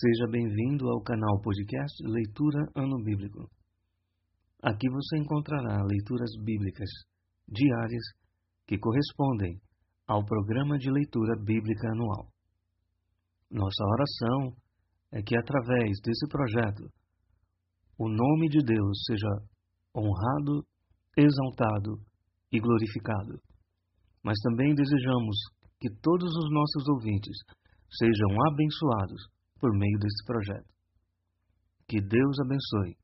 Seja bem-vindo ao canal podcast Leitura Ano Bíblico. Aqui você encontrará leituras bíblicas diárias que correspondem ao programa de leitura bíblica anual. Nossa oração é que, através desse projeto, o nome de Deus seja honrado, exaltado e glorificado. Mas também desejamos que todos os nossos ouvintes sejam abençoados por meio desse projeto. Que Deus abençoe